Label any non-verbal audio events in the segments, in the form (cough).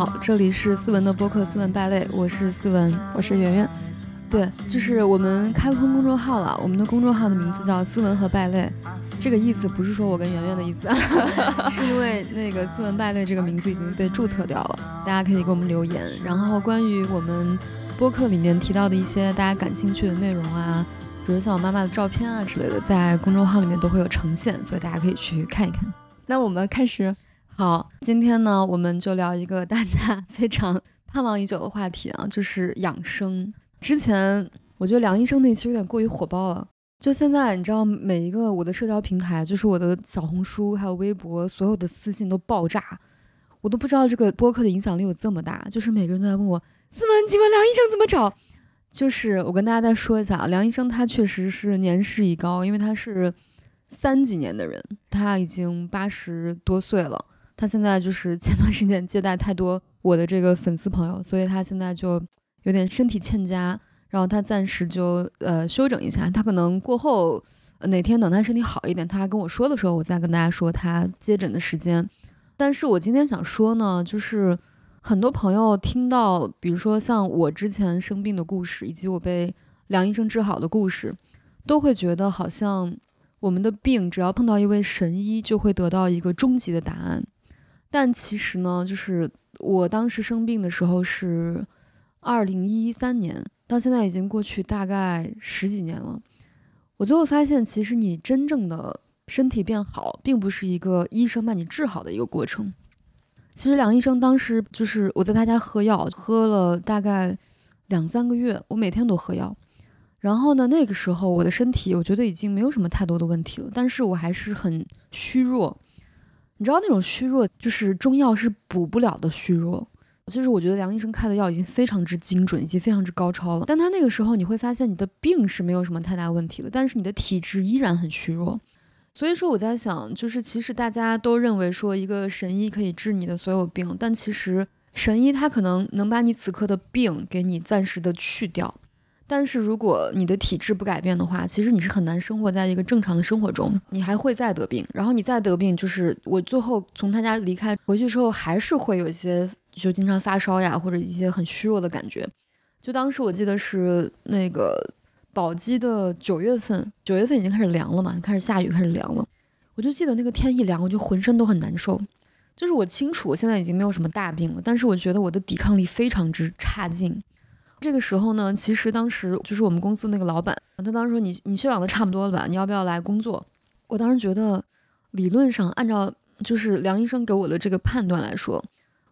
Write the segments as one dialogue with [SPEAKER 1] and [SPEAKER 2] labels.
[SPEAKER 1] 好，这里是思文的播客《思文败类》，我是思文，
[SPEAKER 2] 我是圆圆。
[SPEAKER 1] 对，就是我们开通公众号了，我们的公众号的名字叫“思文和败类”。这个意思不是说我跟圆圆的意思，(laughs) 是因为那个“斯文败类”这个名字已经被注册掉了。大家可以给我们留言，然后关于我们播客里面提到的一些大家感兴趣的内容啊，比如像我妈妈的照片啊之类的，在公众号里面都会有呈现，所以大家可以去看一看。
[SPEAKER 2] 那我们开始，
[SPEAKER 1] 好，今天呢，我们就聊一个大家 (laughs) 非常盼望已久的话题啊，就是养生。之前我觉得梁医生那期有点过于火爆了。就现在，你知道每一个我的社交平台，就是我的小红书还有微博，所有的私信都爆炸，我都不知道这个播客的影响力有这么大。就是每个人都在问我，思文，请问梁医生怎么找？就是我跟大家再说一下啊，梁医生他确实是年事已高，因为他是三几年的人，他已经八十多岁了。他现在就是前段时间接待太多我的这个粉丝朋友，所以他现在就有点身体欠佳。然后他暂时就呃休整一下，他可能过后哪天等他身体好一点，他跟我说的时候，我再跟大家说他接诊的时间。但是我今天想说呢，就是很多朋友听到，比如说像我之前生病的故事，以及我被梁医生治好的故事，都会觉得好像我们的病只要碰到一位神医，就会得到一个终极的答案。但其实呢，就是我当时生病的时候是二零一三年。到现在已经过去大概十几年了，我最后发现，其实你真正的身体变好，并不是一个医生把你治好的一个过程。其实梁医生当时就是我在他家喝药，喝了大概两三个月，我每天都喝药。然后呢，那个时候我的身体我觉得已经没有什么太多的问题了，但是我还是很虚弱。你知道那种虚弱，就是中药是补不了的虚弱。就是我觉得梁医生开的药已经非常之精准，以及非常之高超了。但他那个时候你会发现你的病是没有什么太大问题的，但是你的体质依然很虚弱。所以说我在想，就是其实大家都认为说一个神医可以治你的所有病，但其实神医他可能能把你此刻的病给你暂时的去掉，但是如果你的体质不改变的话，其实你是很难生活在一个正常的生活中，你还会再得病，然后你再得病，就是我最后从他家离开回去之后，还是会有一些。就经常发烧呀，或者一些很虚弱的感觉。就当时我记得是那个宝鸡的九月份，九月份已经开始凉了嘛，开始下雨，开始凉了。我就记得那个天一凉，我就浑身都很难受。就是我清楚我现在已经没有什么大病了，但是我觉得我的抵抗力非常之差劲。这个时候呢，其实当时就是我们公司那个老板，他当时说你你休养的差不多了吧，你要不要来工作？我当时觉得理论上按照就是梁医生给我的这个判断来说。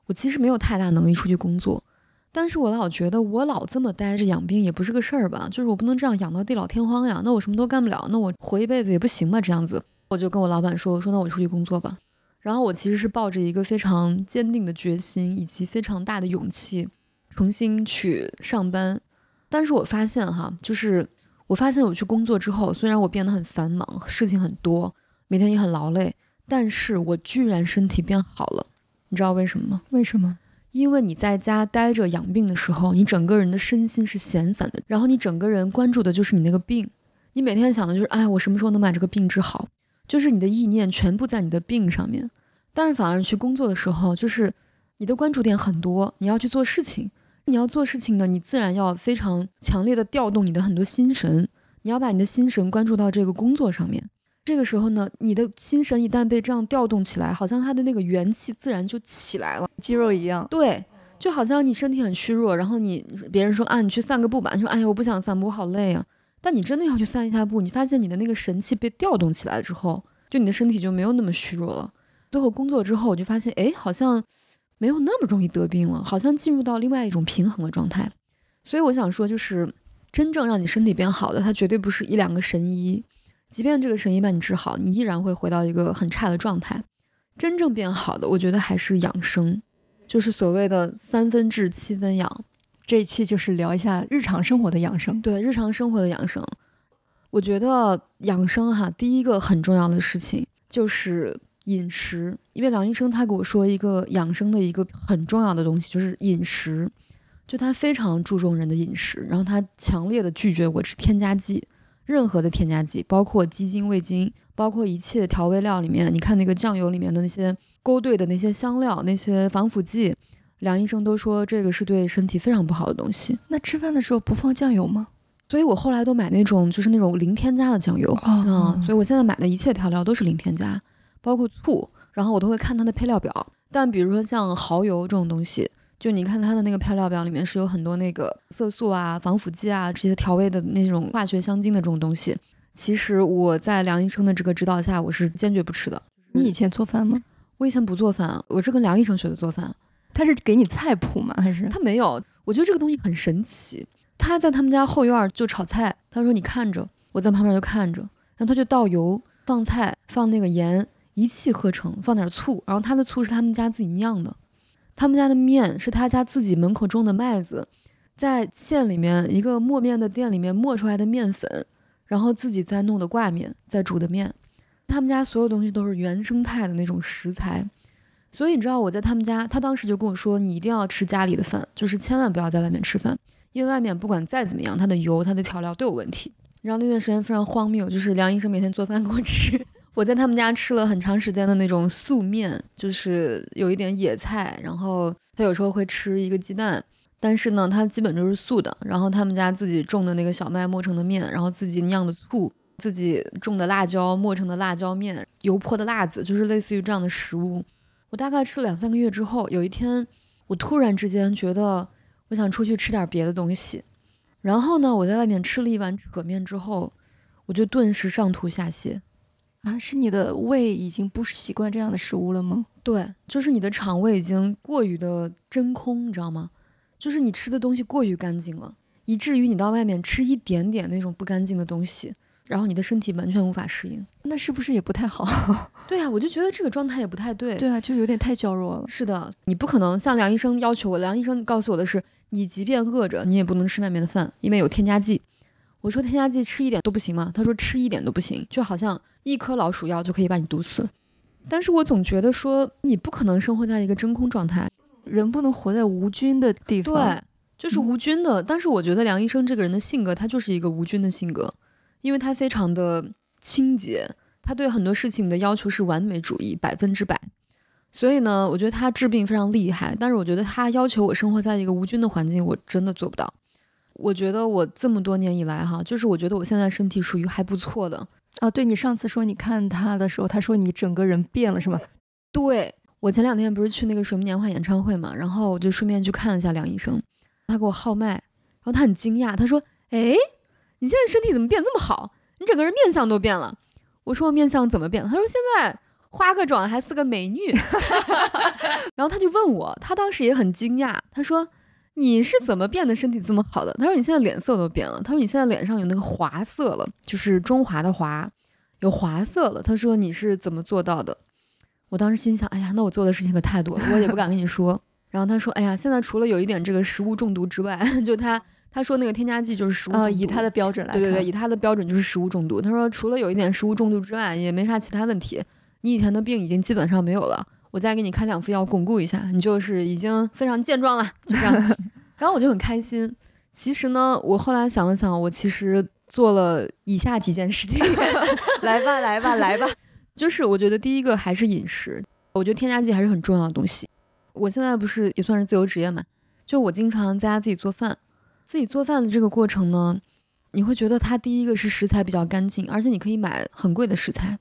[SPEAKER 1] 我其实没有太大能力出去工作，但是我老觉得我老这么待着养病也不是个事儿吧，就是我不能这样养到地老天荒呀，那我什么都干不了，那我活一辈子也不行吧？这样子，我就跟我老板说，我说那我出去工作吧。然后我其实是抱着一个非常坚定的决心以及非常大的勇气，重新去上班。但是我发现哈，就是我发现我去工作之后，虽然我变得很繁忙，事情很多，每天也很劳累，但是我居然身体变好了。你知道为什么吗？
[SPEAKER 2] 为什么？
[SPEAKER 1] 因为你在家待着养病的时候，你整个人的身心是闲散的，然后你整个人关注的就是你那个病，你每天想的就是，哎，我什么时候能把这个病治好？就是你的意念全部在你的病上面。但是反而去工作的时候，就是你的关注点很多，你要去做事情，你要做事情呢，你自然要非常强烈的调动你的很多心神，你要把你的心神关注到这个工作上面。这个时候呢，你的心神一旦被这样调动起来，好像他的那个元气自然就起来了，
[SPEAKER 2] 肌肉一样。
[SPEAKER 1] 对，就好像你身体很虚弱，然后你别人说啊，你去散个步吧，你说哎呀，我不想散步，我好累啊。但你真的要去散一下步，你发现你的那个神气被调动起来之后，就你的身体就没有那么虚弱了。最后工作之后，我就发现，哎，好像没有那么容易得病了，好像进入到另外一种平衡的状态。所以我想说，就是真正让你身体变好的，它绝对不是一两个神医。即便这个神医把你治好，你依然会回到一个很差的状态。真正变好的，我觉得还是养生，就是所谓的三分治七分养。
[SPEAKER 2] 这一期就是聊一下日常生活的养生。
[SPEAKER 1] 对，日常生活的养生，我觉得养生哈，第一个很重要的事情就是饮食。因为梁医生他给我说一个养生的一个很重要的东西，就是饮食，就他非常注重人的饮食，然后他强烈的拒绝我吃添加剂。任何的添加剂，包括鸡精、味精，包括一切调味料里面，你看那个酱油里面的那些勾兑的那些香料、那些防腐剂，梁医生都说这个是对身体非常不好的东西。
[SPEAKER 2] 那吃饭的时候不放酱油吗？
[SPEAKER 1] 所以我后来都买那种就是那种零添加的酱油啊。所以我现在买的一切调料都是零添加，包括醋，然后我都会看它的配料表。但比如说像蚝油这种东西，就你看它的那个配料表里面是有很多那个色素啊、防腐剂啊这些调味的那种化学香精的这种东西。其实我在梁医生的这个指导下，我是坚决不吃的。
[SPEAKER 2] 你以前做饭吗？
[SPEAKER 1] 我以前不做饭，我是跟梁医生学的做饭。
[SPEAKER 2] 他是给你菜谱吗？还是
[SPEAKER 1] 他没有？我觉得这个东西很神奇。他在他们家后院就炒菜，他说你看着，我在旁边就看着，然后他就倒油、放菜、放那个盐，一气呵成，放点醋，然后他的醋是他们家自己酿的，他们家的面是他家自己门口种的麦子，在县里面一个磨面的店里面磨出来的面粉。然后自己再弄的挂面，再煮的面，他们家所有东西都是原生态的那种食材，所以你知道我在他们家，他当时就跟我说，你一定要吃家里的饭，就是千万不要在外面吃饭，因为外面不管再怎么样，它的油、它的调料都有问题。然后那段时间非常荒谬，就是梁医生每天做饭给我吃，我在他们家吃了很长时间的那种素面，就是有一点野菜，然后他有时候会吃一个鸡蛋。但是呢，他基本就是素的。然后他们家自己种的那个小麦磨成的面，然后自己酿的醋，自己种的辣椒磨成的辣椒面，油泼的辣子，就是类似于这样的食物。我大概吃了两三个月之后，有一天我突然之间觉得我想出去吃点别的东西。然后呢，我在外面吃了一碗扯面之后，我就顿时上吐下泻。
[SPEAKER 2] 啊，是你的胃已经不习惯这样的食物了吗？
[SPEAKER 1] 对，就是你的肠胃已经过于的真空，你知道吗？就是你吃的东西过于干净了，以至于你到外面吃一点点那种不干净的东西，然后你的身体完全无法适应，
[SPEAKER 2] 那是不是也不太好？(laughs)
[SPEAKER 1] 对啊，我就觉得这个状态也不太对。
[SPEAKER 2] 对啊，就有点太娇弱了。
[SPEAKER 1] 是的，你不可能像梁医生要求我，梁医生告诉我的是，你即便饿着，你也不能吃外面的饭，因为有添加剂。我说添加剂吃一点都不行吗？他说吃一点都不行，就好像一颗老鼠药就可以把你毒死。但是我总觉得说，你不可能生活在一个真空状态。
[SPEAKER 2] 人不能活在无菌的地
[SPEAKER 1] 方，对，就是无菌的。但是我觉得梁医生这个人的性格，他就是一个无菌的性格，因为他非常的清洁，他对很多事情的要求是完美主义，百分之百。所以呢，我觉得他治病非常厉害。但是我觉得他要求我生活在一个无菌的环境，我真的做不到。我觉得我这么多年以来，哈，就是我觉得我现在身体属于还不错的。
[SPEAKER 2] 啊，对你上次说你看他的时候，他说你整个人变了，是吗？
[SPEAKER 1] 对。我前两天不是去那个水木年华演唱会嘛，然后我就顺便去看了一下梁医生，他给我号脉，然后他很惊讶，他说：“哎，你现在身体怎么变这么好？你整个人面相都变了。”我说：“我面相怎么变？”他说：“现在花个妆还是个美女。(laughs) ”然后他就问我，他当时也很惊讶，他说：“你是怎么变得身体这么好的？”他说：“你现在脸色都变了。”他说：“你现在脸上有那个华色了，就是中华的华，有华色了。”他说：“你是怎么做到的？”我当时心想，哎呀，那我做的事情可太多了，我也不敢跟你说。然后他说，哎呀，现在除了有一点这个食物中毒之外，就他他说那个添加剂就是食物中毒，
[SPEAKER 2] 以他的标准来，
[SPEAKER 1] 对对对，以他的标准就是食物中毒。他说除了有一点食物中毒之外，也没啥其他问题。你以前的病已经基本上没有了，我再给你开两副药巩固一下，你就是已经非常健壮了，就这样。(laughs) 然后我就很开心。其实呢，我后来想了想，我其实做了以下几件事情。(laughs) (laughs)
[SPEAKER 2] 来吧，来吧，来吧。
[SPEAKER 1] 就是我觉得第一个还是饮食，我觉得添加剂还是很重要的东西。我现在不是也算是自由职业嘛，就我经常在家自己做饭，自己做饭的这个过程呢，你会觉得它第一个是食材比较干净，而且你可以买很贵的食材，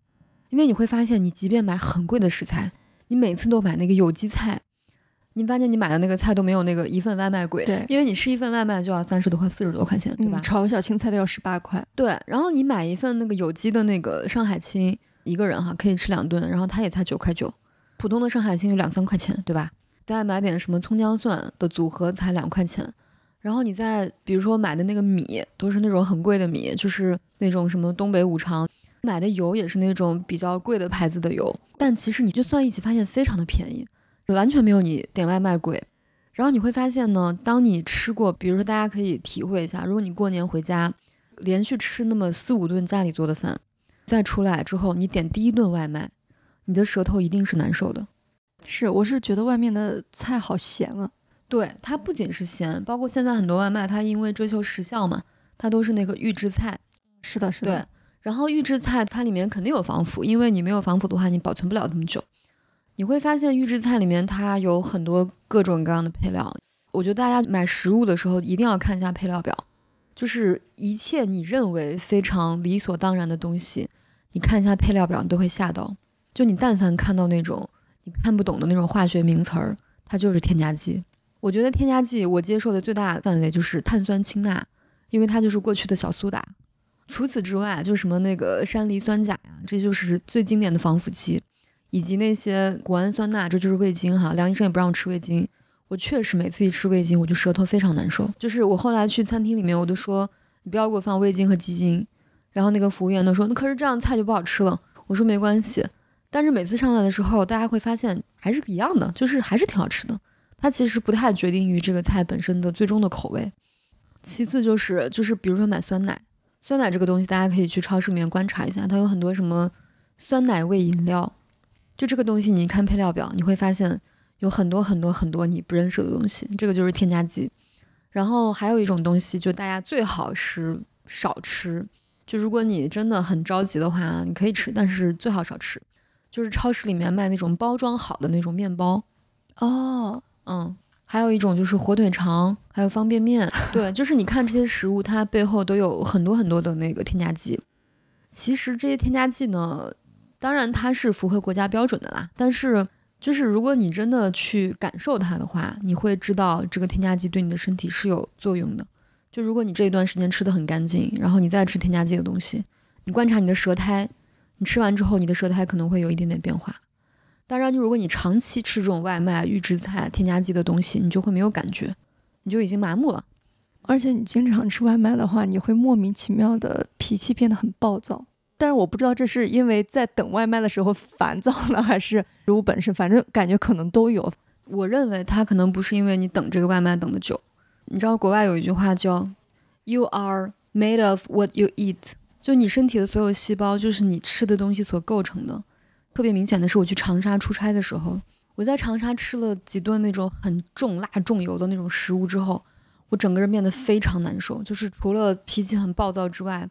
[SPEAKER 1] 因为你会发现你即便买很贵的食材，你每次都买那个有机菜，你发现你买的那个菜都没有那个一份外卖贵，
[SPEAKER 2] 对，
[SPEAKER 1] 因为你吃一份外卖就要三十多块、四十多块钱，对吧？
[SPEAKER 2] 炒个小青菜都要十八块，
[SPEAKER 1] 对。然后你买一份那个有机的那个上海青。一个人哈可以吃两顿，然后它也才九块九，普通的上海青就两三块钱，对吧？再买点什么葱姜蒜的组合才两块钱，然后你再比如说买的那个米都是那种很贵的米，就是那种什么东北五常，买的油也是那种比较贵的牌子的油，但其实你就算一起发现非常的便宜，完全没有你点外卖贵。然后你会发现呢，当你吃过，比如说大家可以体会一下，如果你过年回家连续吃那么四五顿家里做的饭。再出来之后，你点第一顿外卖，你的舌头一定是难受的。
[SPEAKER 2] 是，我是觉得外面的菜好咸啊。
[SPEAKER 1] 对，它不仅是咸，包括现在很多外卖，它因为追求时效嘛，它都是那个预制菜。
[SPEAKER 2] 是的，是的。
[SPEAKER 1] 然后预制菜它里面肯定有防腐，因为你没有防腐的话，你保存不了这么久。你会发现预制菜里面它有很多各种各样的配料。我觉得大家买食物的时候一定要看一下配料表，就是一切你认为非常理所当然的东西，你看一下配料表，你都会吓到。就你但凡看到那种你看不懂的那种化学名词儿，它就是添加剂。我觉得添加剂我接受的最大范围就是碳酸氢钠，因为它就是过去的小苏打。除此之外，就什么那个山梨酸钾呀，这就是最经典的防腐剂，以及那些谷氨酸钠，这就是味精哈。梁医生也不让我吃味精，我确实每次一吃味精，我就舌头非常难受。就是我后来去餐厅里面，我都说你不要给我放味精和鸡精，然后那个服务员都说那可是这样菜就不好吃了。我说没关系，但是每次上来的时候，大家会发现还是一样的，就是还是挺好吃的。它其实不太决定于这个菜本身的最终的口味。其次就是就是比如说买酸奶。酸奶这个东西，大家可以去超市里面观察一下，它有很多什么酸奶味饮料。就这个东西，你一看配料表，你会发现有很多很多很多你不认识的东西，这个就是添加剂。然后还有一种东西，就大家最好是少吃。就如果你真的很着急的话，你可以吃，但是最好少吃。就是超市里面卖那种包装好的那种面包。
[SPEAKER 2] 哦，
[SPEAKER 1] 嗯。还有一种就是火腿肠，还有方便面，(laughs) 对，就是你看这些食物，它背后都有很多很多的那个添加剂。其实这些添加剂呢，当然它是符合国家标准的啦，但是就是如果你真的去感受它的话，你会知道这个添加剂对你的身体是有作用的。就如果你这一段时间吃的很干净，然后你再吃添加剂的东西，你观察你的舌苔，你吃完之后，你的舌苔可能会有一点点变化。当然，就如果你长期吃这种外卖、预制菜、添加剂的东西，你就会没有感觉，你就已经麻木了。
[SPEAKER 2] 而且你经常吃外卖的话，你会莫名其妙的脾气变得很暴躁。但是我不知道这是因为在等外卖的时候烦躁呢，还是食物本身，反正感觉可能都有。
[SPEAKER 1] 我认为它可能不是因为你等这个外卖等的久。你知道国外有一句话叫 “You are made of what you eat”，就你身体的所有细胞就是你吃的东西所构成的。特别明显的是，我去长沙出差的时候，我在长沙吃了几顿那种很重辣重油的那种食物之后，我整个人变得非常难受，就是除了脾气很暴躁之外，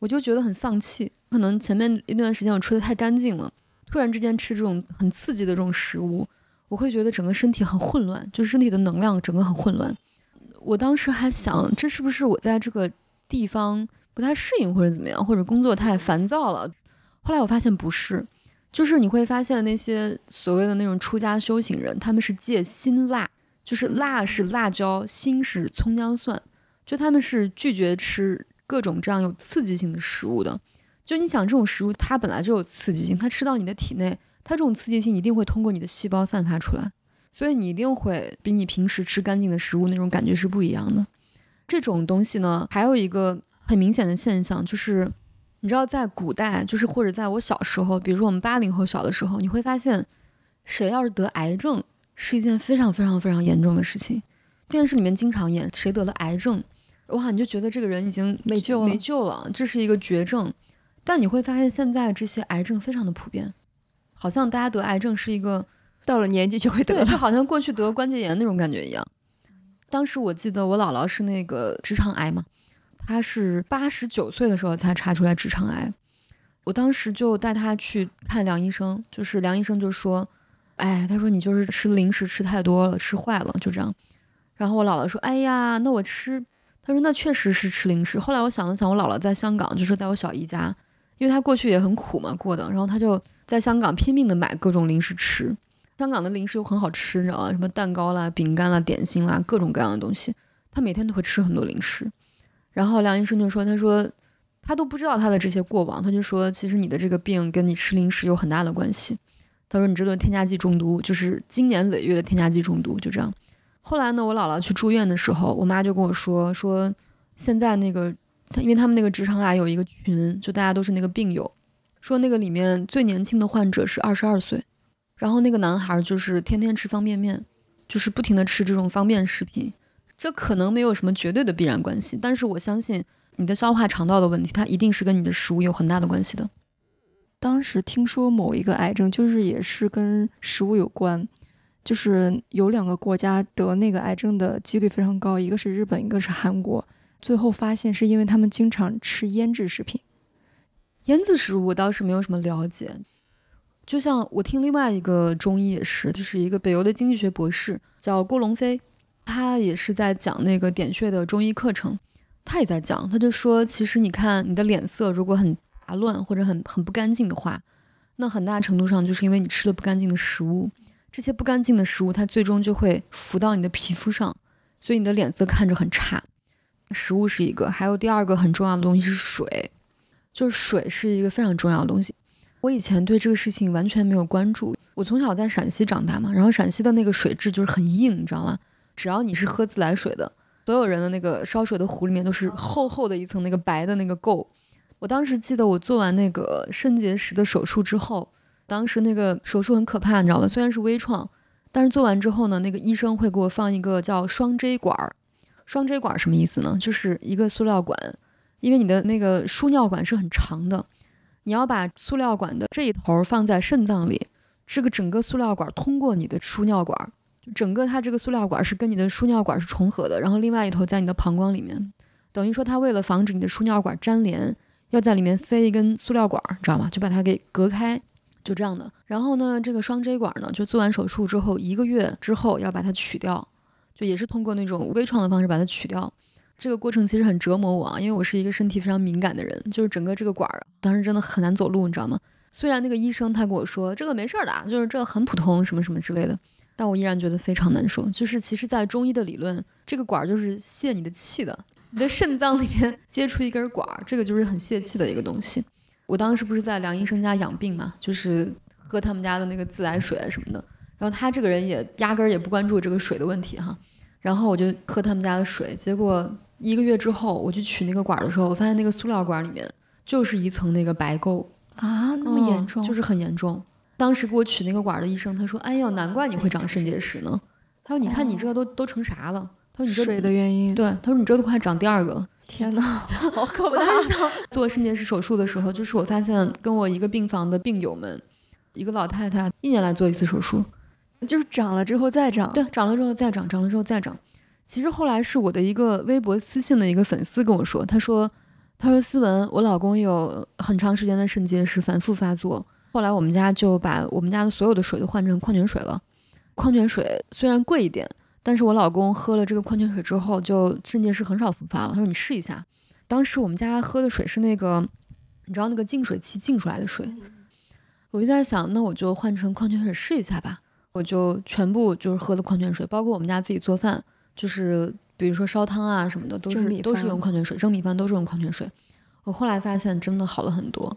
[SPEAKER 1] 我就觉得很丧气。可能前面一段时间我吃的太干净了，突然之间吃这种很刺激的这种食物，我会觉得整个身体很混乱，就是身体的能量整个很混乱。我当时还想，这是不是我在这个地方不太适应，或者怎么样，或者工作太烦躁了？后来我发现不是。就是你会发现那些所谓的那种出家修行人，他们是戒辛辣，就是辣是辣椒，辛是葱姜蒜，就他们是拒绝吃各种这样有刺激性的食物的。就你想这种食物，它本来就有刺激性，它吃到你的体内，它这种刺激性一定会通过你的细胞散发出来，所以你一定会比你平时吃干净的食物那种感觉是不一样的。这种东西呢，还有一个很明显的现象就是。你知道，在古代，就是或者在我小时候，比如说我们八零后小的时候，你会发现，谁要是得癌症，是一件非常非常非常严重的事情。电视里面经常演谁得了癌症，哇，你就觉得这个人已经
[SPEAKER 2] 没救
[SPEAKER 1] 了，没救了，这是一个绝症。但你会发现，现在这些癌症非常的普遍，好像大家得癌症是一个 (laughs)
[SPEAKER 2] 到了年纪就会得，
[SPEAKER 1] 就好像过去得关节炎那种感觉一样。当时我记得我姥姥是那个直肠癌嘛。他是八十九岁的时候才查出来直肠癌，我当时就带他去看梁医生，就是梁医生就说，哎，他说你就是吃零食吃太多了，吃坏了，就这样。然后我姥姥说，哎呀，那我吃，他说那确实是吃零食。后来我想了想，我姥姥在香港，就是在我小姨家，因为她过去也很苦嘛过的，然后她就在香港拼命的买各种零食吃。香港的零食又很好吃，你知道吗？什么蛋糕啦、饼干啦、点心啦，各种各样的东西，她每天都会吃很多零食。然后梁医生就说：“他说他都不知道他的这些过往，他就说其实你的这个病跟你吃零食有很大的关系。他说你这顿添加剂中毒就是经年累月的添加剂中毒，就这样。后来呢，我姥姥去住院的时候，我妈就跟我说说现在那个他因为他们那个直肠癌有一个群，就大家都是那个病友，说那个里面最年轻的患者是二十二岁，然后那个男孩就是天天吃方便面，就是不停的吃这种方便食品。”这可能没有什么绝对的必然关系，但是我相信你的消化肠道的问题，它一定是跟你的食物有很大的关系的。
[SPEAKER 2] 当时听说某一个癌症，就是也是跟食物有关，就是有两个国家得那个癌症的几率非常高，一个是日本，一个是韩国。最后发现是因为他们经常吃腌制食品。
[SPEAKER 1] 腌制食物我倒是没有什么了解，就像我听另外一个中医也是，就是一个北邮的经济学博士叫郭龙飞，他也是在讲那个点穴的中医课程，他也在讲，他就说，其实你看你的脸色如果很杂乱或者很很不干净的话，那很大程度上就是因为你吃了不干净的食物，这些不干净的食物它最终就会浮到你的皮肤上，所以你的脸色看着很差。食物是一个，还有第二个很重要的东西是水，就是水是一个非常重要的东西。我以前对这个事情完全没有关注。我从小在陕西长大嘛，然后陕西的那个水质就是很硬，你知道吗？只要你是喝自来水的，所有人的那个烧水的壶里面都是厚厚的一层那个白的那个垢。我当时记得我做完那个肾结石的手术之后，当时那个手术很可怕，你知道吗？虽然是微创，但是做完之后呢，那个医生会给我放一个叫双 J 管儿。双 J 管什么意思呢？就是一个塑料管，因为你的那个输尿管是很长的，你要把塑料管的这一头放在肾脏里，这个整个塑料管通过你的输尿管，就整个它这个塑料管是跟你的输尿管是重合的，然后另外一头在你的膀胱里面，等于说它为了防止你的输尿管粘连，要在里面塞一根塑料管，你知道吗？就把它给隔开，就这样的。然后呢，这个双 J 管呢，就做完手术之后一个月之后要把它取掉。就也是通过那种微创的方式把它取掉，这个过程其实很折磨我啊，因为我是一个身体非常敏感的人，就是整个这个管儿当时真的很难走路，你知道吗？虽然那个医生他跟我说这个没事儿的，就是这个很普通什么什么之类的，但我依然觉得非常难受。就是其实，在中医的理论，这个管儿就是泄你的气的，你的肾脏里面 (laughs) 接出一根管儿，这个就是很泄气的一个东西。我当时不是在梁医生家养病嘛，就是喝他们家的那个自来水啊什么的，然后他这个人也压根儿也不关注这个水的问题哈。然后我就喝他们家的水，结果一个月之后，我去取那个管儿的时候，我发现那个塑料管里面就是一层那个白垢
[SPEAKER 2] 啊，那么严重，
[SPEAKER 1] 就是很严重。当时给我取那个管的医生他说：“哎呦，难怪你会长肾结石呢。”他说：“你看你这个都都成啥了？”他说：“你这
[SPEAKER 2] 水的原因。”
[SPEAKER 1] 对，他说：“你这都快长第二个了。”
[SPEAKER 2] 天哪，(laughs) 好可怕！
[SPEAKER 1] 我当时想做肾结石手术的时候，就是我发现跟我一个病房的病友们，一个老太太一年来做一次手术。
[SPEAKER 2] 就是长了之后再长，
[SPEAKER 1] 对，长了之后再长，长了之后再长。其实后来是我的一个微博私信的一个粉丝跟我说，他说，他说思文，我老公有很长时间的肾结石反复发作，后来我们家就把我们家的所有的水都换成矿泉水了。矿泉水虽然贵一点，但是我老公喝了这个矿泉水之后，就肾结石很少复发了。他说你试一下。当时我们家喝的水是那个，你知道那个净水器净出来的水，我就在想，那我就换成矿泉水试一下吧。我就全部就是喝的矿泉水，包括我们家自己做饭，就是比如说烧汤啊什么的，都是都是用矿泉水，蒸米饭都是用矿泉水。我后来发现真的好了很多，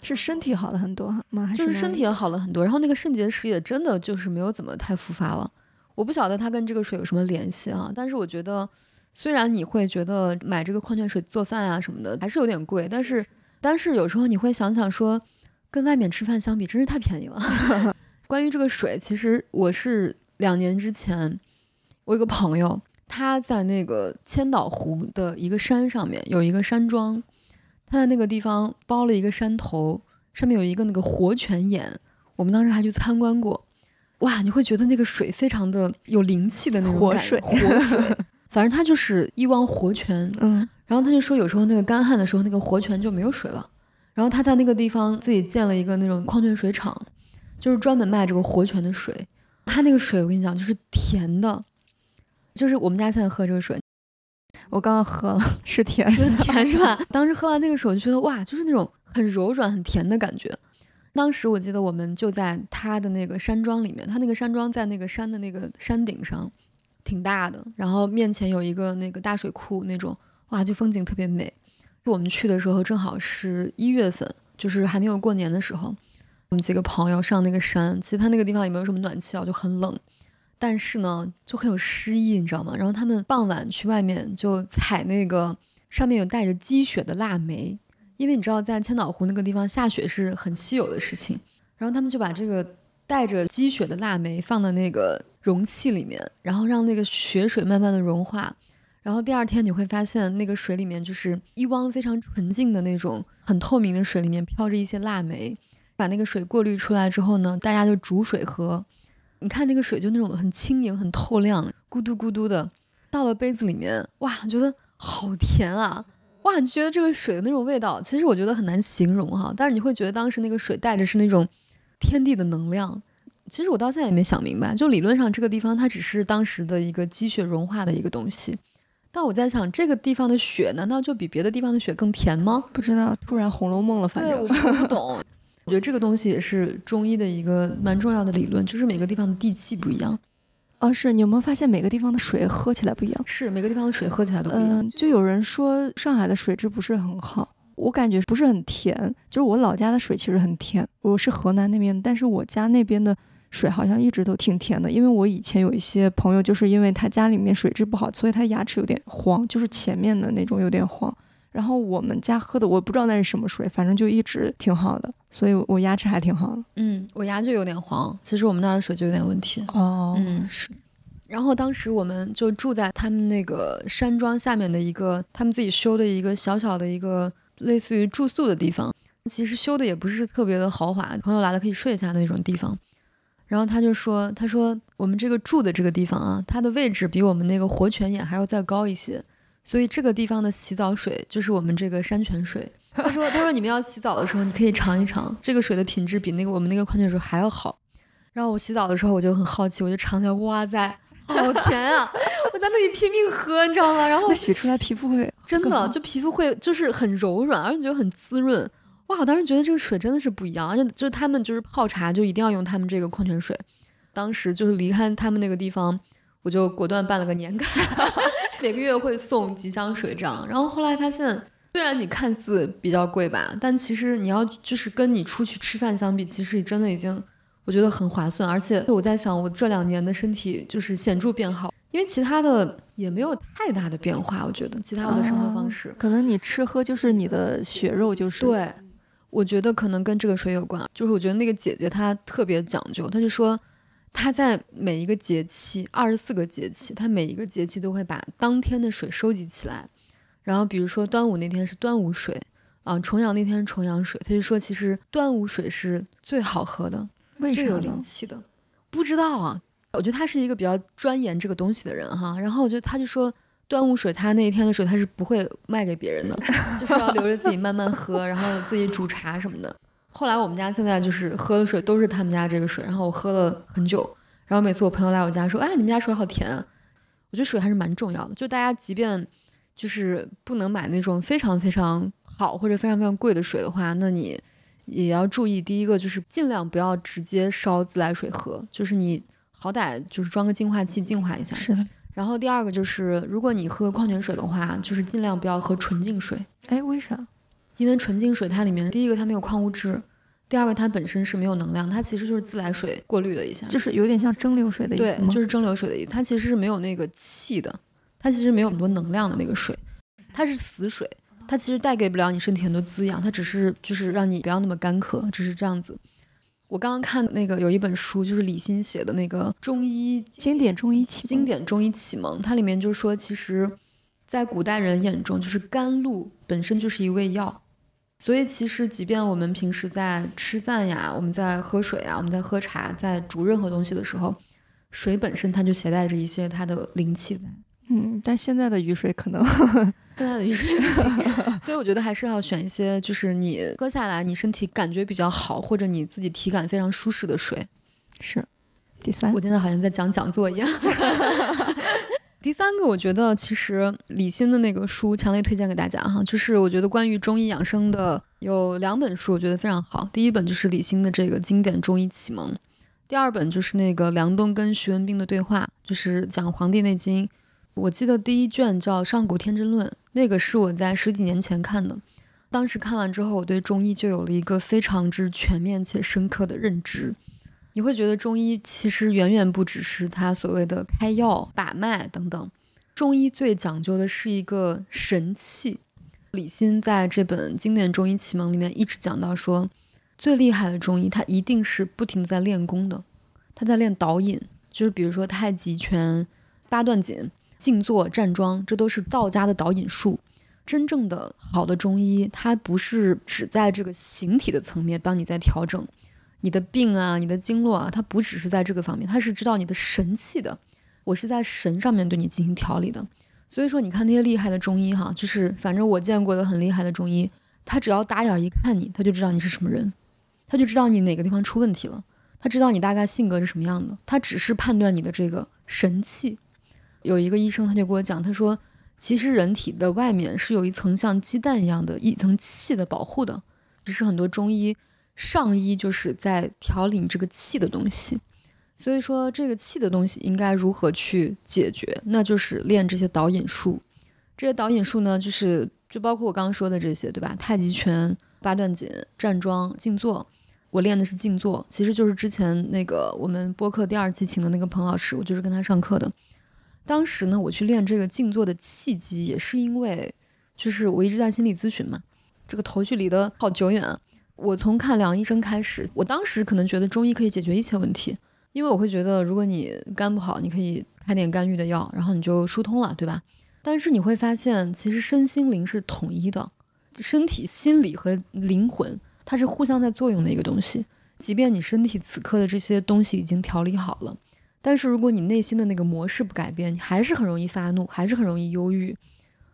[SPEAKER 2] 是身体好了很多吗？
[SPEAKER 1] 就是身体也好了很多，然后那个肾结石也真的就是没有怎么太复发了。我不晓得它跟这个水有什么联系啊，但是我觉得虽然你会觉得买这个矿泉水做饭啊什么的还是有点贵，但是但是有时候你会想想说，跟外面吃饭相比，真是太便宜了。(laughs) (laughs) 关于这个水，其实我是两年之前，我有个朋友，他在那个千岛湖的一个山上面有一个山庄，他在那个地方包了一个山头，上面有一个那个活泉眼，我们当时还去参观过，哇，你会觉得那个水非常的有灵气的那种
[SPEAKER 2] 活水，
[SPEAKER 1] 活水，反正他就是一汪活泉，(laughs) 嗯，然后他就说有时候那个干旱的时候，那个活泉就没有水了，然后他在那个地方自己建了一个那种矿泉水厂。就是专门卖这个活泉的水，他那个水我跟你讲就是甜的，就是我们家现在喝这个水，
[SPEAKER 2] 我刚刚喝了是甜，
[SPEAKER 1] 是甜是吧？当时喝完那个水，我就觉得哇，就是那种很柔软、很甜的感觉。当时我记得我们就在它的那个山庄里面，它那个山庄在那个山的那个山顶上，挺大的，然后面前有一个那个大水库那种，哇，就风景特别美。我们去的时候正好是一月份，就是还没有过年的时候。我们几个朋友上那个山，其实他那个地方也没有什么暖气啊，就很冷，但是呢，就很有诗意，你知道吗？然后他们傍晚去外面就采那个上面有带着积雪的腊梅，因为你知道在千岛湖那个地方下雪是很稀有的事情。然后他们就把这个带着积雪的腊梅放到那个容器里面，然后让那个雪水慢慢的融化，然后第二天你会发现那个水里面就是一汪非常纯净的那种很透明的水，里面飘着一些腊梅。把那个水过滤出来之后呢，大家就煮水喝。你看那个水就那种很轻盈、很透亮，咕嘟咕嘟的，倒了杯子里面，哇，觉得好甜啊！哇，你觉得这个水的那种味道，其实我觉得很难形容哈。但是你会觉得当时那个水带着是那种天地的能量。其实我到现在也没想明白，就理论上这个地方它只是当时的一个积雪融化的一个东西，但我在想，这个地方的雪难道就比别的地方的雪更甜吗？
[SPEAKER 2] 不知道，突然《红楼梦》了，反正
[SPEAKER 1] 对，我不懂。我觉得这个东西也是中医的一个蛮重要的理论，就是每个地方的地气不一样。
[SPEAKER 2] 啊，是你有没有发现每个地方的水喝起来不一样？
[SPEAKER 1] 是每个地方的水喝起来都不一样。
[SPEAKER 2] 嗯，就有人说上海的水质不是很好，我感觉不是很甜。就是我老家的水其实很甜，我是河南那边，但是我家那边的水好像一直都挺甜的。因为我以前有一些朋友，就是因为他家里面水质不好，所以他牙齿有点黄，就是前面的那种有点黄。然后我们家喝的我不知道那是什么水，反正就一直挺好的，所以我牙齿还挺好的。
[SPEAKER 1] 嗯，我牙就有点黄，其实我们那儿的水就有点问题。
[SPEAKER 2] 哦，
[SPEAKER 1] 嗯是。然后当时我们就住在他们那个山庄下面的一个他们自己修的一个小小的一个类似于住宿的地方，其实修的也不是特别的豪华，朋友来了可以睡一下的那种地方。然后他就说，他说我们这个住的这个地方啊，它的位置比我们那个活泉眼还要再高一些。所以这个地方的洗澡水就是我们这个山泉水。他说：“他说你们要洗澡的时候，你可以尝一尝这个水的品质比那个我们那个矿泉水还要好。”然后我洗澡的时候我就很好奇，我就尝起来，哇塞，好甜啊！我在那里拼命喝，你知道吗？然后
[SPEAKER 2] 洗出来皮肤会
[SPEAKER 1] 真的就皮肤会就是很柔软，而且觉得很滋润。哇！我当时觉得这个水真的是不一样，而且就是他们就是泡茶就一定要用他们这个矿泉水。当时就是离开他们那个地方，我就果断办了个年卡。(laughs) 每个月会送几箱水这样，然后后来发现，虽然你看似比较贵吧，但其实你要就是跟你出去吃饭相比，其实真的已经我觉得很划算。而且我在想，我这两年的身体就是显著变好，因为其他的也没有太大的变化。我觉得其他我的生活方式，
[SPEAKER 2] 可能你吃喝就是你的血肉就是
[SPEAKER 1] 对，我觉得可能跟这个水有关。就是我觉得那个姐姐她特别讲究，她就说。他在每一个节气，二十四个节气，他每一个节气都会把当天的水收集起来。然后，比如说端午那天是端午水，啊，重阳那天是重阳水。他就说，其实端午水是最好喝的，最有灵气的。不知道啊，我觉得他是一个比较钻研这个东西的人哈。然后我觉得他就说，端午水他那一天的水他是不会卖给别人的，(laughs) 就是要留着自己慢慢喝，然后自己煮茶什么的。后来我们家现在就是喝的水都是他们家这个水，然后我喝了很久，然后每次我朋友来我家说，哎，你们家水好甜，啊我觉得水还是蛮重要的。就大家即便就是不能买那种非常非常好或者非常非常贵的水的话，那你也要注意，第一个就是尽量不要直接烧自来水喝，就是你好歹就是装个净化器净化一下。
[SPEAKER 2] 是的。
[SPEAKER 1] 然后第二个就是，如果你喝矿泉水的话，就是尽量不要喝纯净水。
[SPEAKER 2] 哎，为啥？
[SPEAKER 1] 因为纯净水它里面第一个它没有矿物质，第二个它本身是没有能量，它其实就是自来水过滤了一下，
[SPEAKER 2] 就是有点像蒸馏水的意思
[SPEAKER 1] 对，就是蒸馏水的意思。它其实是没有那个气的，它其实没有很多能量的那个水，它是死水，它其实带给不了你身体很多滋养，它只是就是让你不要那么干渴，只是这样子。我刚刚看那个有一本书，就是李欣写的那个中医
[SPEAKER 2] 经典中医启
[SPEAKER 1] 经典中医启蒙，它里面就说，其实，在古代人眼中，就是甘露本身就是一味药。所以其实，即便我们平时在吃饭呀，我们在喝水啊，我们在喝茶，在煮任何东西的时候，水本身它就携带着一些它的灵气在。
[SPEAKER 2] 嗯，但现在的雨水可能 (laughs)
[SPEAKER 1] 现在的雨水不行，(laughs) 所以我觉得还是要选一些，就是你喝下来你身体感觉比较好，或者你自己体感非常舒适的水。
[SPEAKER 2] 是，第三，
[SPEAKER 1] 我现在好像在讲讲座一样。(laughs) 第三个，我觉得其实李欣的那个书强烈推荐给大家哈，就是我觉得关于中医养生的有两本书，我觉得非常好。第一本就是李欣的这个经典中医启蒙，第二本就是那个梁冬跟徐文兵的对话，就是讲《黄帝内经》。我记得第一卷叫《上古天真论》，那个是我在十几年前看的，当时看完之后，我对中医就有了一个非常之全面且深刻的认知。你会觉得中医其实远远不只是他所谓的开药、把脉等等，中医最讲究的是一个神气。李欣在这本经典中医启蒙里面一直讲到说，最厉害的中医他一定是不停在练功的，他在练导引，就是比如说太极拳、八段锦、静坐、站桩，这都是道家的导引术。真正的好的中医，它不是只在这个形体的层面帮你在调整。你的病啊，你的经络啊，它不只是在这个方面，它是知道你的神气的。我是在神上面对你进行调理的。所以说，你看那些厉害的中医哈，就是反正我见过的很厉害的中医，他只要打眼一看你，他就知道你是什么人。他就知道你哪个地方出问题了，他知道你大概性格是什么样的，他只是判断你的这个神气。有一个医生他就跟我讲，他说其实人体的外面是有一层像鸡蛋一样的一层气的保护的，只是很多中医上医就是在调理这个气的东西。所以说这个气的东西应该如何去解决？那就是练这些导引术。这些导引术呢，就是就包括我刚刚说的这些，对吧？太极拳、八段锦、站桩、静坐。我练的是静坐，其实就是之前那个我们播客第二期请的那个彭老师，我就是跟他上课的。当时呢，我去练这个静坐的契机，也是因为就是我一直在心理咨询嘛，这个头绪离得好久远啊。我从看梁医生开始，我当时可能觉得中医可以解决一切问题。因为我会觉得，如果你肝不好，你可以开点肝郁的药，然后你就疏通了，对吧？但是你会发现，其实身心灵是统一的，身体、心理和灵魂它是互相在作用的一个东西。即便你身体此刻的这些东西已经调理好了，但是如果你内心的那个模式不改变，你还是很容易发怒，还是很容易忧郁，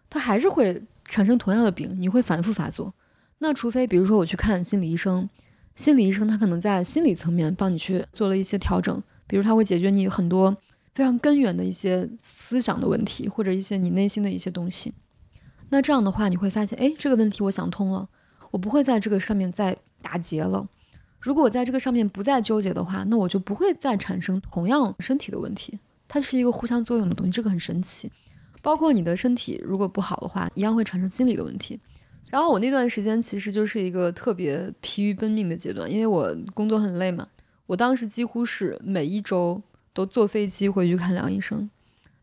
[SPEAKER 1] 它还是会产生同样的病，你会反复发作。那除非，比如说我去看心理医生。心理医生他可能在心理层面帮你去做了一些调整，比如他会解决你很多非常根源的一些思想的问题，或者一些你内心的一些东西。那这样的话，你会发现，哎，这个问题我想通了，我不会在这个上面再打结了。如果我在这个上面不再纠结的话，那我就不会再产生同样身体的问题。它是一个互相作用的东西，这个很神奇。包括你的身体如果不好的话，一样会产生心理的问题。然后我那段时间其实就是一个特别疲于奔命的阶段，因为我工作很累嘛。我当时几乎是每一周都坐飞机回去看梁医生，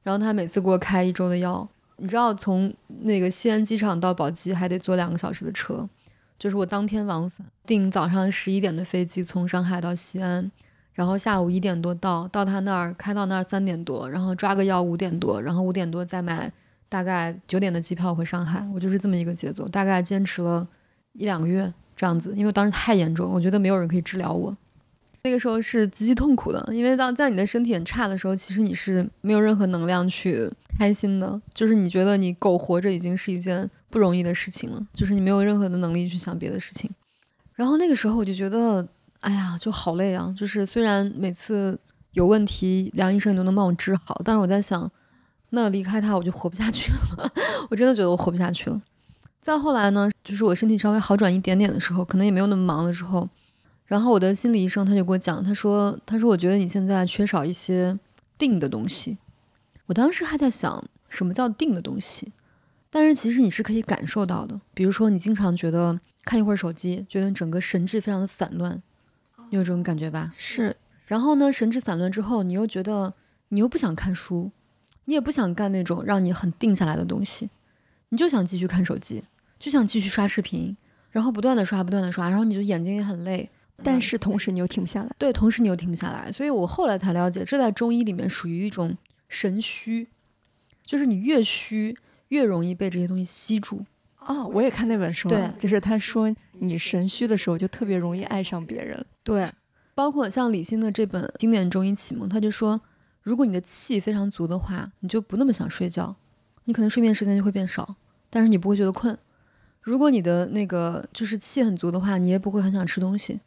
[SPEAKER 1] 然后他每次给我开一周的药。你知道，从那个西安机场到宝鸡还得坐两个小时的车，就是我当天往返，订早上十一点的飞机从上海到西安，然后下午一点多到，到他那儿开到那儿三点多，然后抓个药五点多，然后五点多再买。大概九点的机票回上海，我就是这么一个节奏，大概坚持了一两个月这样子，因为当时太严重，我觉得没有人可以治疗我。那个时候是极其痛苦的，因为当在你的身体很差的时候，其实你是没有任何能量去开心的，就是你觉得你苟活着已经是一件不容易的事情了，就是你没有任何的能力去想别的事情。然后那个时候我就觉得，哎呀，就好累啊！就是虽然每次有问题，梁医生都能帮我治好，但是我在想。那离开他我就活不下去了，(laughs) 我真的觉得我活不下去了。再后来呢，就是我身体稍微好转一点点的时候，可能也没有那么忙的时候，然后我的心理医生他就给我讲，他说，他说我觉得你现在缺少一些定的东西。我当时还在想什么叫定的东西，但是其实你是可以感受到的，比如说你经常觉得看一会儿手机，觉得整个神志非常的散乱，你有这种感觉吧？
[SPEAKER 2] 是。
[SPEAKER 1] 然后呢，神志散乱之后，你又觉得你又不想看书。你也不想干那种让你很定下来的东西，你就想继续看手机，就想继续刷视频，然后不断的刷，不断的刷，然后你就眼睛也很累，
[SPEAKER 2] 但是同时你又停不下来。
[SPEAKER 1] 对，同时你又停不下来，所以我后来才了解，这在中医里面属于一种神虚，就是你越虚越容易被这些东西吸住。
[SPEAKER 2] 哦，我也看那本书，
[SPEAKER 1] 对，
[SPEAKER 2] 就是他说你神虚的时候就特别容易爱上别人。
[SPEAKER 1] 对，包括像李欣的这本经典中医启蒙，他就说。如果你的气非常足的话，你就不那么想睡觉，你可能睡眠时间就会变少，但是你不会觉得困。如果你的那个就是气很足的话，你也不会很想吃东西，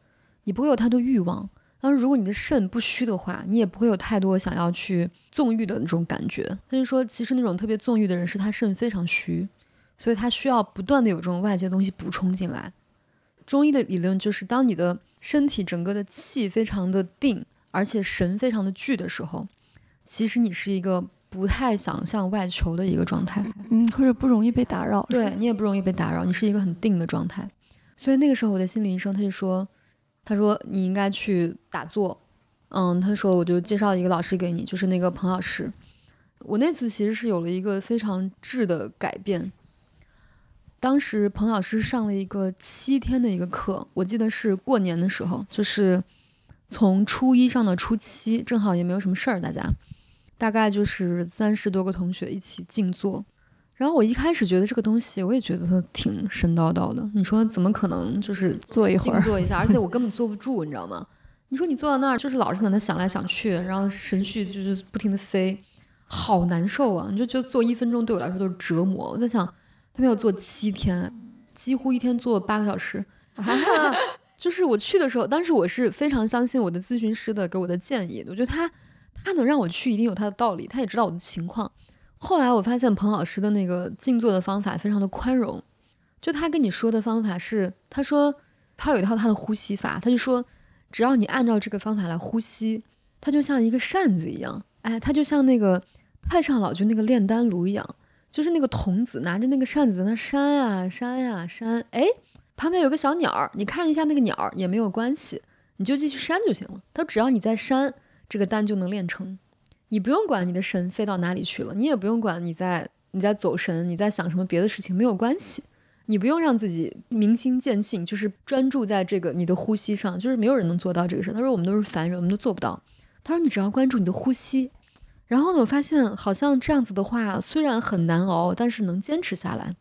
[SPEAKER 1] 你不会有太多欲望。当然如果你的肾不虚的话，你也不会有太多想要去纵欲的那种感觉。他就说，其实那种特别纵欲的人是他肾非常虚，所以他需要不断的有这种外界东西补充进来。中医的理论就是，当你的身体整个的气非常的定，而且神非常的聚的时候。其实你是一个不太想向外求的一个状态，
[SPEAKER 2] 嗯，或者不容易被打扰，
[SPEAKER 1] 对你也不容易被打扰，你是一个很定的状态。所以那个时候我的心理医生他就说，他说你应该去打坐，嗯，他说我就介绍一个老师给你，就是那个彭老师。我那次其实是有了一个非常质的改变。当时彭老师上了一个七天的一个课，我记得是过年的时候，就是从初一上到初七，正好也没有什么事儿，大家。大概就是三十多个同学一起静坐，然后我一开始觉得这个东西，我也觉得它挺神叨叨的。你说怎么可能就是 (laughs)
[SPEAKER 2] 坐一会儿，
[SPEAKER 1] 静坐一下，而且我 (laughs) 根本坐不住，你知道吗？你说你坐到那儿，就是老是在那想来想去，然后神绪就是不停的飞，好难受啊！你就觉得坐一分钟对我来说都是折磨。我在想，他们要坐七天，几乎一天坐八个小时，(laughs) 就是我去的时候，当时我是非常相信我的咨询师的给我的建议，我觉得他他能让我去，一定有他的道理，他也知道我的情况。后来我发现彭老师的那个静坐的方法非常的宽容，就他跟你说的方法是，他说他有一套他的呼吸法，他就说只要你按照这个方法来呼吸，它就像一个扇子一样，哎，它就像那个太上老君那个炼丹炉一样，就是那个童子拿着那个扇子在那扇呀扇呀扇，哎。旁边有个小鸟儿，你看一下那个鸟儿也没有关系，你就继续扇就行了。他说只要你在扇，这个丹就能练成。你不用管你的神飞到哪里去了，你也不用管你在你在走神，你在想什么别的事情没有关系。你不用让自己明心见性，就是专注在这个你的呼吸上，就是没有人能做到这个事。他说我们都是凡人，我们都做不到。他说你只要关注你的呼吸，然后呢，我发现好像这样子的话虽然很难熬，但是能坚持下来。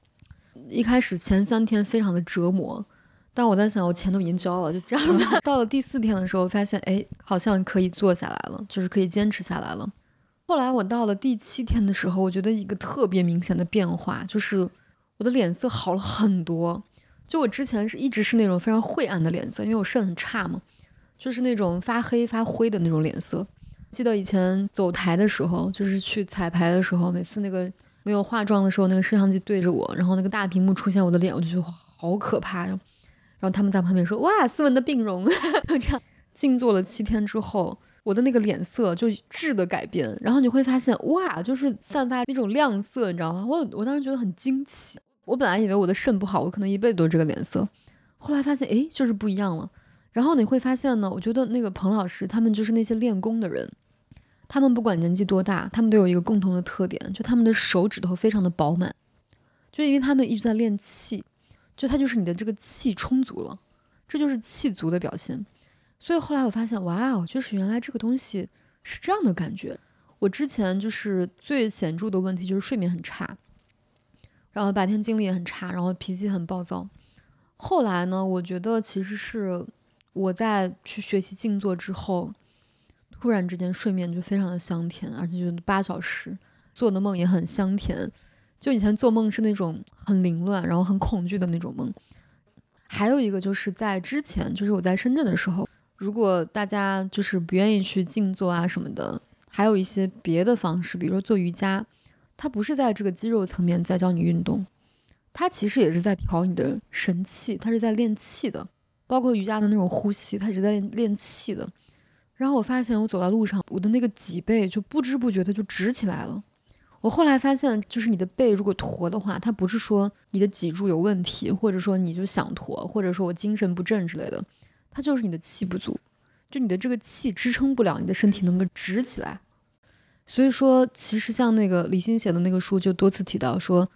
[SPEAKER 1] 一开始前三天非常的折磨，但我在想，我钱都已经交了，就这样吧。(laughs) 到了第四天的时候，发现哎，好像可以坐下来了，就是可以坚持下来了。后来我到了第七天的时候，我觉得一个特别明显的变化，就是我的脸色好了很多。就我之前是一直是那种非常晦暗的脸色，因为我肾很差嘛，就是那种发黑发灰的那种脸色。记得以前走台的时候，就是去彩排的时候，每次那个。没有化妆的时候，那个摄像机对着我，然后那个大屏幕出现我的脸，我就觉得好可怕呀。然后他们在旁边说：“哇，斯文的病容。(laughs) ”就这样静坐了七天之后，我的那个脸色就质的改变。然后你会发现，哇，就是散发那种亮色，你知道吗？我我当时觉得很惊奇。我本来以为我的肾不好，我可能一辈子都这个脸色。后来发现，哎，就是不一样了。然后你会发现呢，我觉得那个彭老师他们就是那些练功的人。他们不管年纪多大，他们都有一个共同的特点，就他们的手指头非常的饱满，就因为他们一直在练气，就它就是你的这个气充足了，这就是气足的表现。所以后来我发现，哇哦，就是原来这个东西是这样的感觉。我之前就是最显著的问题就是睡眠很差，然后白天精力也很差，然后脾气很暴躁。后来呢，我觉得其实是我在去学习静坐之后。突然之间，睡眠就非常的香甜，而且就八小时做的梦也很香甜。就以前做梦是那种很凌乱，然后很恐惧的那种梦。还有一个就是在之前，就是我在深圳的时候，如果大家就是不愿意去静坐啊什么的，还有一些别的方式，比如说做瑜伽，它不是在这个肌肉层面在教你运动，它其实也是在调你的神气，它是在练气的。包括瑜伽的那种呼吸，它是在练气的。然后我发现，我走在路上，我的那个脊背就不知不觉的就直起来了。我后来发现，就是你的背如果驼的话，它不是说你的脊柱有问题，或者说你就想驼，或者说我精神不振之类的，它就是你的气不足，就你的这个气支撑不了你的身体能够直起来。所以说，其实像那个李欣写的那个书，就多次提到说，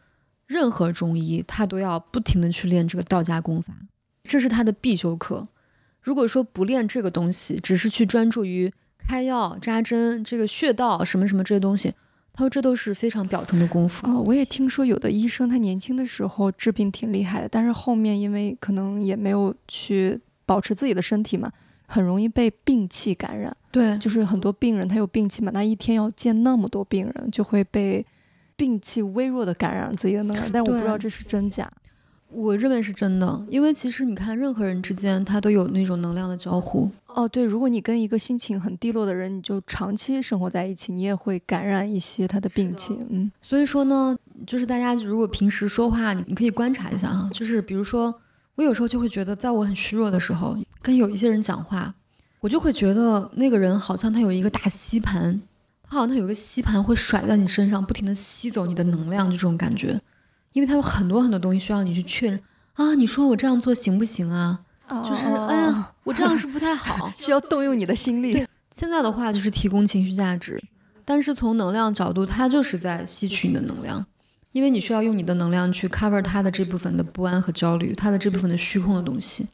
[SPEAKER 1] 任何中医他都要不停的去练这个道家功法，这是他的必修课。如果说不练这个东西，只是去专注于开药、扎针、这个穴道什么什么这些东西，他说这都是非常表层的功夫。
[SPEAKER 2] 哦，我也听说有的医生他年轻的时候治病挺厉害的，但是后面因为可能也没有去保持自己的身体嘛，很容易被病气感染。
[SPEAKER 1] 对，
[SPEAKER 2] 就是很多病人他有病气嘛，那一天要见那么多病人，就会被病气微弱的感染自己的能量，但是我不知道这是真假。
[SPEAKER 1] 我认为是真的，因为其实你看，任何人之间他都有那种能量的交互。
[SPEAKER 2] 哦，对，如果你跟一个心情很低落的人，你就长期生活在一起，你也会感染一些他的病情。嗯，
[SPEAKER 1] 所以说呢，就是大家如果平时说话，你你可以观察一下啊，就是比如说，我有时候就会觉得，在我很虚弱的时候，跟有一些人讲话，我就会觉得那个人好像他有一个大吸盘，他好像他有一个吸盘会甩在你身上，不停的吸走你的能量，就这种感觉。因为他有很多很多东西需要你去确认啊，你说我这样做行不行啊？就是哎呀，我这样是不太好，(laughs)
[SPEAKER 2] 需要动用你的心力。
[SPEAKER 1] 现在的话就是提供情绪价值，但是从能量角度，它就是在吸取你的能量，因为你需要用你的能量去 cover 它的这部分的不安和焦虑，它的这部分的虚空的东西。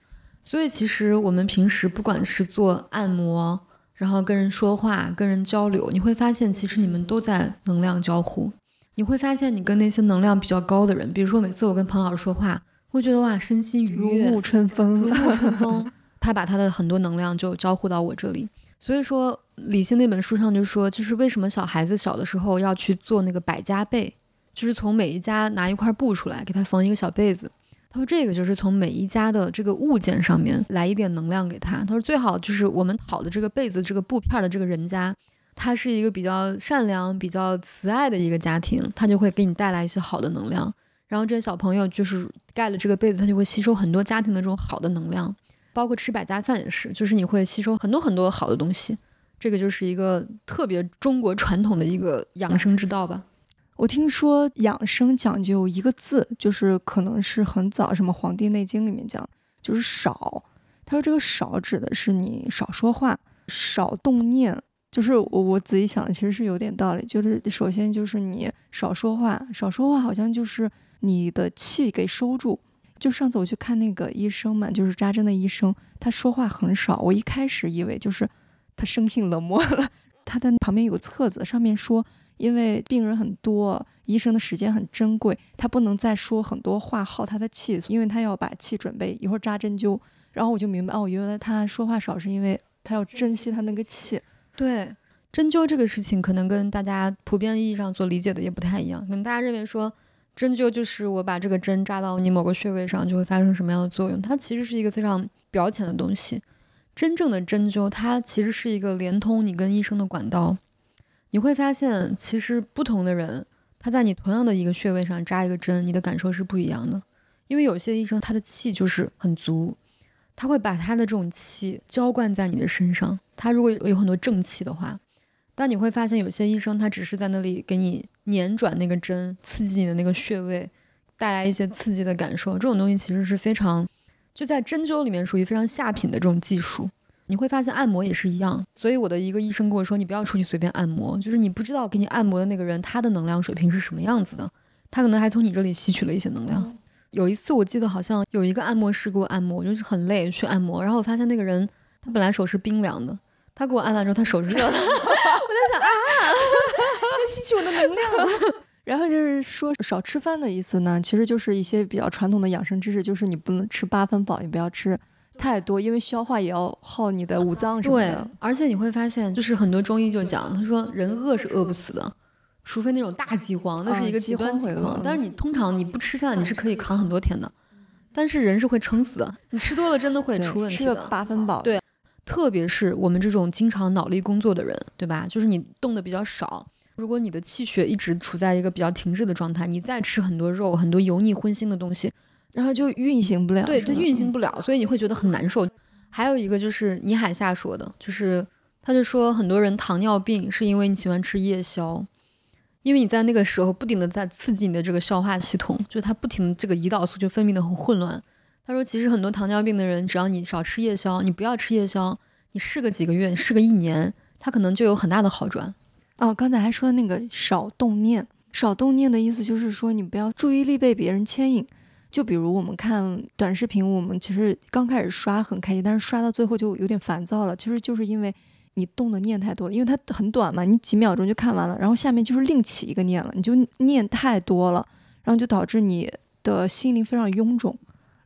[SPEAKER 1] 所以其实我们平时不管是做按摩，然后跟人说话、跟人交流，你会发现其实你们都在能量交互。你会发现，你跟那些能量比较高的人，比如说每次我跟彭老师说话，会觉得哇，身心愉
[SPEAKER 2] 悦，如沐春风，
[SPEAKER 1] 如沐春风。他把他的很多能量就交互到我这里。所以说，理性那本书上就说，就是为什么小孩子小的时候要去做那个百家被，就是从每一家拿一块布出来，给他缝一个小被子。他说这个就是从每一家的这个物件上面来一点能量给他。他说最好就是我们讨的这个被子、这个布片的这个人家，他是一个比较善良、比较慈爱的一个家庭，他就会给你带来一些好的能量。然后这些小朋友就是盖了这个被子，他就会吸收很多家庭的这种好的能量，包括吃百家饭也是，就是你会吸收很多很多好的东西。这个就是一个特别中国传统的一个养生之道吧。
[SPEAKER 2] 我听说养生讲究一个字，就是可能是很早什么《黄帝内经》里面讲，就是少。他说这个少指的是你少说话，少动念。就是我我仔细想，其实是有点道理。就是首先就是你少说话，少说话好像就是你的气给收住。就上次我去看那个医生嘛，就是扎针的医生，他说话很少。我一开始以为就是他生性冷漠了。他的旁边有个册子，上面说。因为病人很多，医生的时间很珍贵，他不能再说很多话耗他的气，因为他要把气准备一会儿扎针灸。然后我就明白，哦，原来他说话少是因为他要珍惜他那个气。
[SPEAKER 1] 对，针灸这个事情可能跟大家普遍意义上所理解的也不太一样，可能大家认为说针灸就是我把这个针扎到你某个穴位上就会发生什么样的作用，它其实是一个非常表浅的东西。真正的针灸，它其实是一个连通你跟医生的管道。你会发现，其实不同的人，他在你同样的一个穴位上扎一个针，你的感受是不一样的。因为有些医生他的气就是很足，他会把他的这种气浇灌在你的身上。他如果有很多正气的话，但你会发现有些医生他只是在那里给你捻转那个针，刺激你的那个穴位，带来一些刺激的感受。这种东西其实是非常就在针灸里面属于非常下品的这种技术。你会发现按摩也是一样，所以我的一个医生跟我说，你不要出去随便按摩，就是你不知道给你按摩的那个人他的能量水平是什么样子的，他可能还从你这里吸取了一些能量。有一次我记得好像有一个按摩师给我按摩，我就是很累去按摩，然后我发现那个人他本来手是冰凉的，他给我按完之后他手热了，(laughs) 我在想啊，他吸取我的能量。(laughs)
[SPEAKER 2] 然后就是说少吃饭的意思呢，其实就是一些比较传统的养生知识，就是你不能吃八分饱，你不要吃。太多，因为消化也要耗你的五脏什么的。
[SPEAKER 1] 对，而且你会发现，就是很多中医就讲，他说人饿是饿不死的，除非那种大饥荒，那是一个极端情况。但是你通常你不吃饭，你是可以扛很多天的。但是人是会撑死的，你吃多了真的会出问题
[SPEAKER 2] 的。吃八分饱。
[SPEAKER 1] 对，特别是我们这种经常脑力工作的人，对吧？就是你动的比较少，如果你的气血一直处在一个比较停滞的状态，你再吃很多肉、很多油腻荤腥的东西。
[SPEAKER 2] 然后就运行不了，
[SPEAKER 1] 对，它运行不了，所以你会觉得很难受。还有一个就是倪海厦说的，就是他就说很多人糖尿病是因为你喜欢吃夜宵，因为你在那个时候不停的在刺激你的这个消化系统，就它不停这个胰岛素就分泌的很混乱。他说其实很多糖尿病的人，只要你少吃夜宵，你不要吃夜宵，你试个几个月，试个一年，他可能就有很大的好转。
[SPEAKER 2] 哦，刚才还说那个少动念，少动念的意思就是说你不要注意力被别人牵引。就比如我们看短视频，我们其实刚开始刷很开心，但是刷到最后就有点烦躁了。其实就是因为你动的念太多了，因为它很短嘛，你几秒钟就看完了，然后下面就是另起一个念了，你就念太多了，然后就导致你的心灵非常臃肿，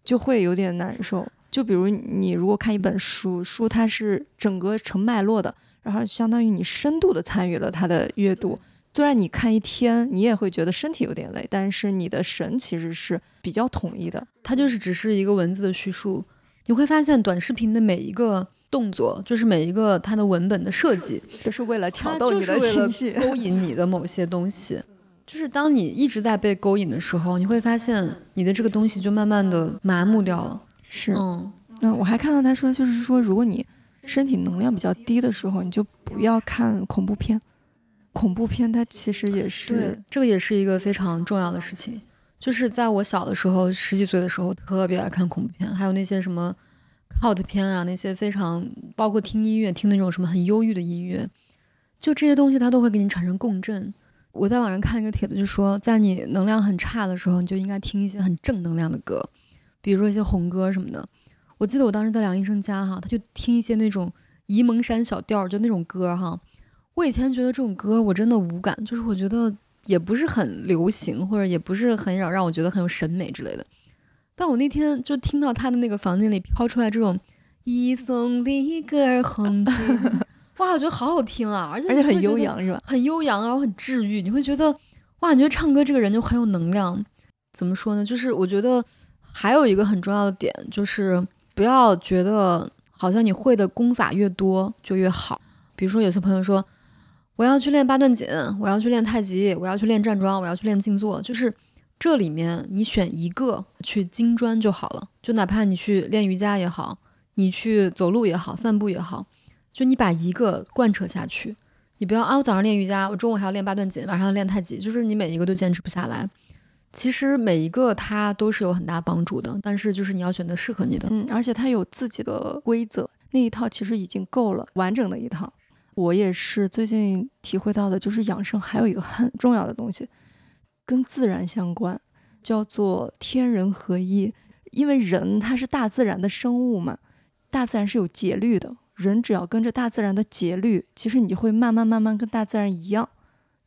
[SPEAKER 2] 就会有点难受。就比如你如果看一本书，书它是整个成脉络的，然后相当于你深度的参与了它的阅读。虽然你看一天，你也会觉得身体有点累，但是你的神其实是比较统一的。
[SPEAKER 1] 它就是只是一个文字的叙述。你会发现，短视频的每一个动作，就是每一个它的文本的设计，(laughs)
[SPEAKER 2] 就是为了挑逗你的情绪，
[SPEAKER 1] 勾引你的某些东西。就是当你一直在被勾引的时候，你会发现你的这个东西就慢慢的麻木掉了。
[SPEAKER 2] 是，嗯，那我还看到他说，就是说，如果你身体能量比较低的时候，你就不要看恐怖片。恐怖片它其实也是，
[SPEAKER 1] 对，这个也是一个非常重要的事情。就是在我小的时候，十几岁的时候，特别爱看恐怖片，还有那些什么 cult 片啊，那些非常包括听音乐，听那种什么很忧郁的音乐，就这些东西它都会给你产生共振。我在网上看一个帖子，就说在你能量很差的时候，你就应该听一些很正能量的歌，比如说一些红歌什么的。我记得我当时在梁医生家哈，他就听一些那种沂蒙山小调，就那种歌哈。我以前觉得这种歌我真的无感，就是我觉得也不是很流行，或者也不是很让让我觉得很有审美之类的。但我那天就听到他的那个房间里飘出来这种一送里格尔红 (laughs) 哇，我觉得好好听啊，而且
[SPEAKER 2] 而且很悠扬是吧？
[SPEAKER 1] 很悠扬，然后很治愈。你会觉得哇，你觉得唱歌这个人就很有能量。怎么说呢？就是我觉得还有一个很重要的点就是不要觉得好像你会的功法越多就越好。比如说有些朋友说我要去练八段锦，我要去练太极，我要去练站桩，我要去练静坐，就是这里面你选一个去金砖就好了。就哪怕你去练瑜伽也好，你去走路也好，散步也好，就你把一个贯彻下去。你不要啊，我早上练瑜伽，我中午还要练八段锦，晚上练太极，就是你每一个都坚持不下来。其实每一个它都是有很大帮助的，但是就是你要选择适合你的。
[SPEAKER 2] 嗯，而且它有自己的规则，那一套其实已经够了，完整的一套。我也是最近体会到的，就是养生还有一个很重要的东西，跟自然相关，叫做天人合一。因为人他是大自然的生物嘛，大自然是有节律的，人只要跟着大自然的节律，其实你就会慢慢慢慢跟大自然一样，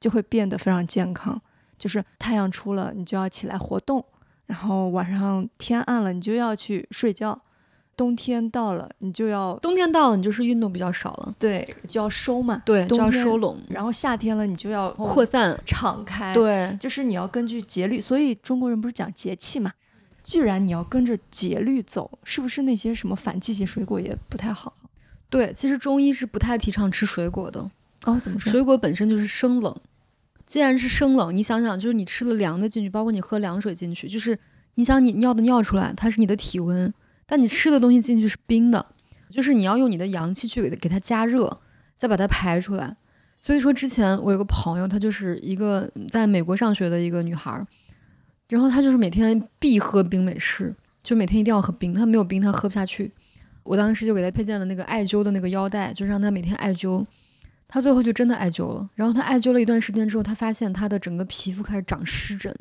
[SPEAKER 2] 就会变得非常健康。就是太阳出了，你就要起来活动，然后晚上天暗了，你就要去睡觉。冬天到了，你就要
[SPEAKER 1] 冬天到了，你就是运动比较少了，
[SPEAKER 2] 对，就要收嘛，
[SPEAKER 1] 对，就要收拢。
[SPEAKER 2] 然后夏天了，你就要
[SPEAKER 1] 扩散、
[SPEAKER 2] 敞开，
[SPEAKER 1] 对，
[SPEAKER 2] 就是你要根据节律。所以中国人不是讲节气嘛？既然你要跟着节律走，是不是那些什么反季节水果也不太好？
[SPEAKER 1] 对，其实中医是不太提倡吃水果的。
[SPEAKER 2] 哦，怎么说？
[SPEAKER 1] 水果本身就是生冷。既然是生冷，你想想，就是你吃了凉的进去，包括你喝凉水进去，就是你想你尿的尿出来，它是你的体温，但你吃的东西进去是冰的，就是你要用你的阳气去给它给它加热，再把它排出来。所以说，之前我有个朋友，她就是一个在美国上学的一个女孩儿，然后她就是每天必喝冰美式，就每天一定要喝冰，她没有冰她喝不下去。我当时就给她推荐了那个艾灸的那个腰带，就让她每天艾灸。她最后就真的艾灸了，然后她艾灸了一段时间之后，她发现她的整个皮肤开始长湿疹，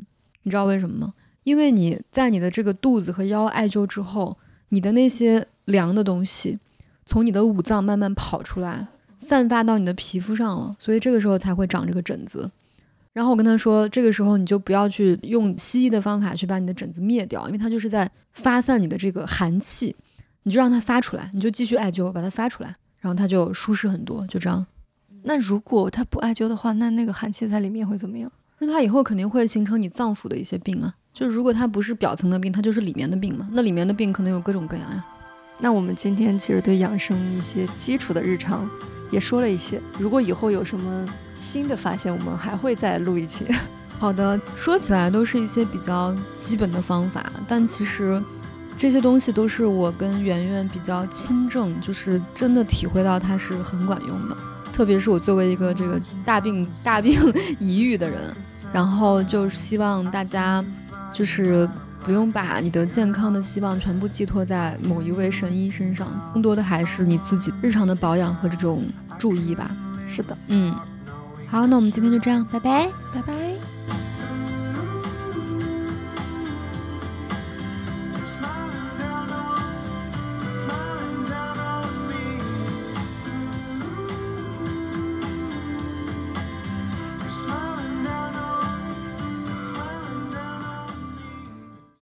[SPEAKER 1] 你知道为什么吗？因为你在你的这个肚子和腰艾灸之后，你的那些凉的东西从你的五脏慢慢跑出来，散发到你的皮肤上了，所以这个时候才会长这个疹子。然后我跟他说，这个时候你就不要去用西医的方法去把你的疹子灭掉，因为它就是在发散你的这个寒气，你就让它发出来，你就继续艾灸把它发出来，然后它就舒适很多，就这样。
[SPEAKER 2] 那如果它不艾灸的话，那那个寒气在里面会怎么样？
[SPEAKER 1] 那它以后肯定会形成你脏腑的一些病啊。就如果它不是表层的病，它就是里面的病嘛。那里面的病可能有各种各样呀。
[SPEAKER 2] 那我们今天其实对养生一些基础的日常也说了一些。如果以后有什么新的发现，我们还会再录一期。(laughs)
[SPEAKER 1] 好的，说起来都是一些比较基本的方法，但其实这些东西都是我跟圆圆比较亲证，就是真的体会到它是很管用的。特别是我作为一个这个大病大病 (laughs) 已愈的人，然后就希望大家就是不用把你的健康的希望全部寄托在某一位神医身上，更多的还是你自己日常的保养和这种注意吧。
[SPEAKER 2] 是的，
[SPEAKER 1] 嗯，好，那我们今天就这样，拜拜，
[SPEAKER 2] 拜拜。